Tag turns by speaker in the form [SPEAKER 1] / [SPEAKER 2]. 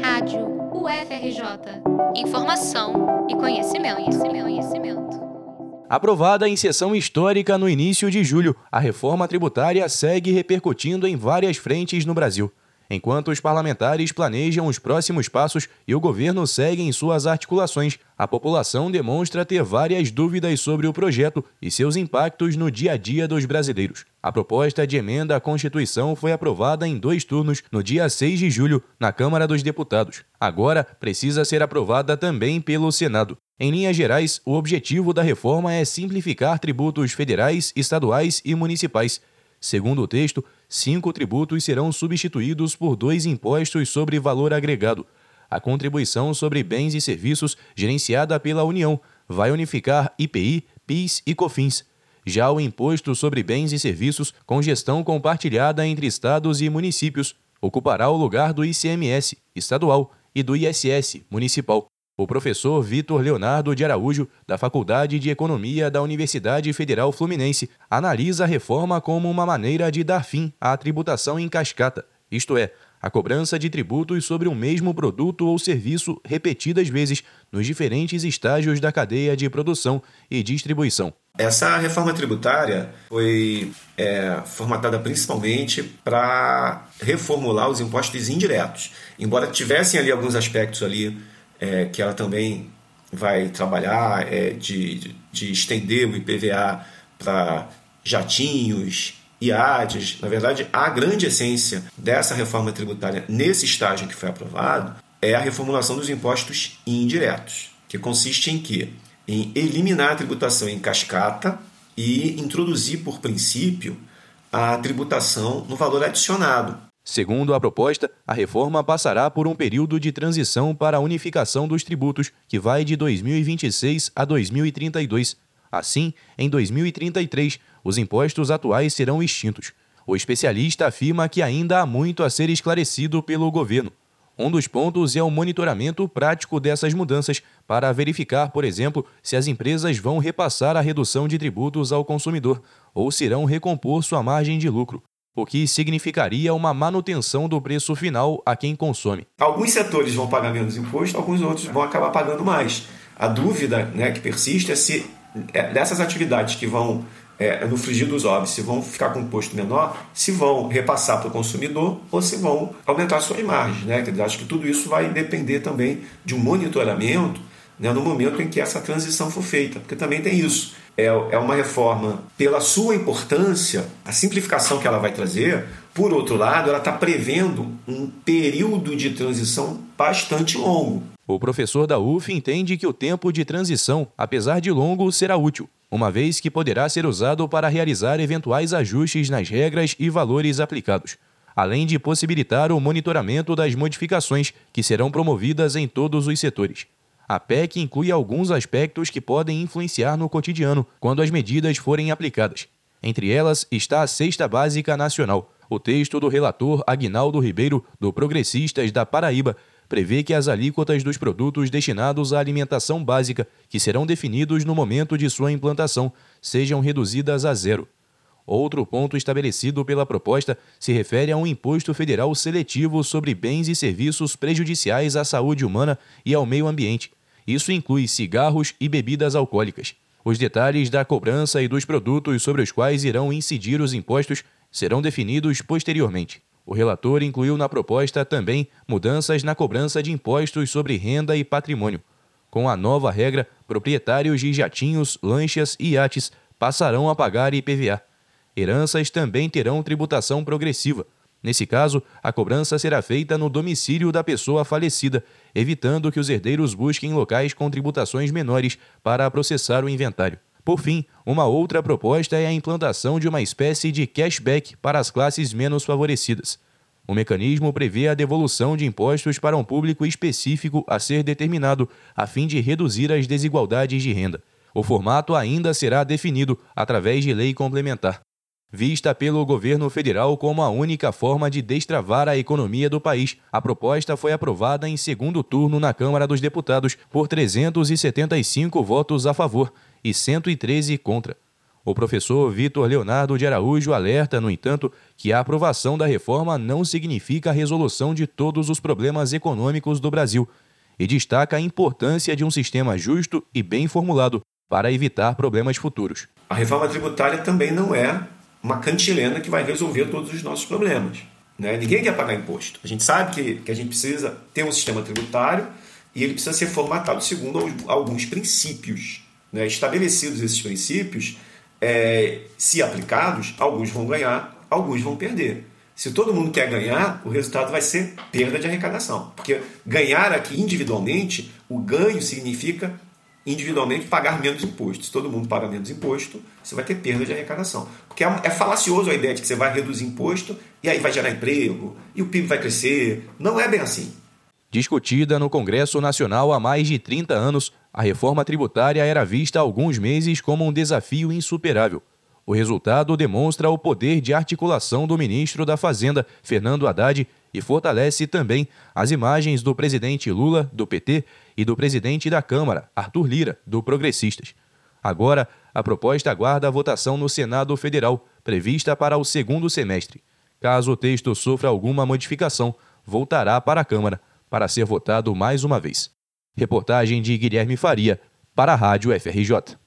[SPEAKER 1] Rádio UFRJ. Informação e conhecimento, conhecimento, conhecimento.
[SPEAKER 2] Aprovada em sessão histórica no início de julho, a reforma tributária segue repercutindo em várias frentes no Brasil. Enquanto os parlamentares planejam os próximos passos e o governo segue em suas articulações, a população demonstra ter várias dúvidas sobre o projeto e seus impactos no dia a dia dos brasileiros. A proposta de emenda à Constituição foi aprovada em dois turnos no dia 6 de julho na Câmara dos Deputados. Agora precisa ser aprovada também pelo Senado. Em linhas gerais, o objetivo da reforma é simplificar tributos federais, estaduais e municipais Segundo o texto, cinco tributos serão substituídos por dois impostos sobre valor agregado. A contribuição sobre bens e serviços, gerenciada pela União, vai unificar IPI, PIS e COFINS. Já o Imposto sobre Bens e Serviços, com gestão compartilhada entre estados e municípios, ocupará o lugar do ICMS estadual e do ISS municipal. O professor Vitor Leonardo de Araújo, da Faculdade de Economia da Universidade Federal Fluminense, analisa a reforma como uma maneira de dar fim à tributação em cascata, isto é, a cobrança de tributos sobre o mesmo produto ou serviço repetidas vezes nos diferentes estágios da cadeia de produção e distribuição.
[SPEAKER 3] Essa reforma tributária foi é, formatada principalmente para reformular os impostos indiretos. Embora tivessem ali alguns aspectos ali é, que ela também vai trabalhar é, de, de estender o IPVA para jatinhos, IADs. Na verdade, a grande essência dessa reforma tributária nesse estágio que foi aprovado é a reformulação dos impostos indiretos, que consiste em quê? Em eliminar a tributação em cascata e introduzir por princípio a tributação no valor adicionado,
[SPEAKER 2] Segundo a proposta, a reforma passará por um período de transição para a unificação dos tributos, que vai de 2026 a 2032. Assim, em 2033, os impostos atuais serão extintos. O especialista afirma que ainda há muito a ser esclarecido pelo governo. Um dos pontos é o monitoramento prático dessas mudanças para verificar, por exemplo, se as empresas vão repassar a redução de tributos ao consumidor ou se irão recompor sua margem de lucro o que significaria uma manutenção do preço final a quem consome.
[SPEAKER 3] Alguns setores vão pagar menos imposto, alguns outros vão acabar pagando mais. A dúvida né, que persiste é se é, dessas atividades que vão é, no frigir dos ovos, se vão ficar com imposto menor, se vão repassar para o consumidor ou se vão aumentar suas margens. Né? Acho que tudo isso vai depender também de um monitoramento né, no momento em que essa transição for feita, porque também tem isso é, é uma reforma pela sua importância, a simplificação que ela vai trazer. Por outro lado, ela está prevendo um período de transição bastante longo.
[SPEAKER 2] O professor da UF entende que o tempo de transição, apesar de longo, será útil, uma vez que poderá ser usado para realizar eventuais ajustes nas regras e valores aplicados, além de possibilitar o monitoramento das modificações que serão promovidas em todos os setores. A PEC inclui alguns aspectos que podem influenciar no cotidiano quando as medidas forem aplicadas. Entre elas está a Cesta Básica Nacional. O texto do relator Agnaldo Ribeiro, do Progressistas da Paraíba, prevê que as alíquotas dos produtos destinados à alimentação básica, que serão definidos no momento de sua implantação, sejam reduzidas a zero. Outro ponto estabelecido pela proposta se refere a um imposto federal seletivo sobre bens e serviços prejudiciais à saúde humana e ao meio ambiente isso inclui cigarros e bebidas alcoólicas. Os detalhes da cobrança e dos produtos sobre os quais irão incidir os impostos serão definidos posteriormente. O relator incluiu na proposta também mudanças na cobrança de impostos sobre renda e patrimônio. Com a nova regra, proprietários de jatinhos, lanchas e iates passarão a pagar IPVA. Heranças também terão tributação progressiva, Nesse caso, a cobrança será feita no domicílio da pessoa falecida, evitando que os herdeiros busquem locais com tributações menores para processar o inventário. Por fim, uma outra proposta é a implantação de uma espécie de cashback para as classes menos favorecidas. O mecanismo prevê a devolução de impostos para um público específico a ser determinado, a fim de reduzir as desigualdades de renda. O formato ainda será definido através de lei complementar vista pelo governo federal como a única forma de destravar a economia do país. A proposta foi aprovada em segundo turno na Câmara dos Deputados por 375 votos a favor e 113 contra. O professor Vitor Leonardo de Araújo alerta, no entanto, que a aprovação da reforma não significa a resolução de todos os problemas econômicos do Brasil e destaca a importância de um sistema justo e bem formulado para evitar problemas futuros.
[SPEAKER 3] A reforma tributária também não é uma cantilena que vai resolver todos os nossos problemas. Né? Ninguém quer pagar imposto. A gente sabe que, que a gente precisa ter um sistema tributário e ele precisa ser formatado segundo alguns princípios. Né? Estabelecidos esses princípios, é, se aplicados, alguns vão ganhar, alguns vão perder. Se todo mundo quer ganhar, o resultado vai ser perda de arrecadação. Porque ganhar aqui individualmente, o ganho significa individualmente pagar menos imposto. Se todo mundo paga menos imposto, você vai ter perda de arrecadação. Porque é, é falacioso a ideia de que você vai reduzir imposto e aí vai gerar emprego e o PIB vai crescer. Não é bem assim.
[SPEAKER 2] Discutida no Congresso Nacional há mais de 30 anos, a reforma tributária era vista há alguns meses como um desafio insuperável. O resultado demonstra o poder de articulação do ministro da Fazenda, Fernando Haddad, e fortalece também as imagens do presidente Lula, do PT, e do presidente da Câmara, Arthur Lira, do Progressistas. Agora, a proposta aguarda a votação no Senado Federal, prevista para o segundo semestre. Caso o texto sofra alguma modificação, voltará para a Câmara para ser votado mais uma vez. Reportagem de Guilherme Faria, para a Rádio FRJ.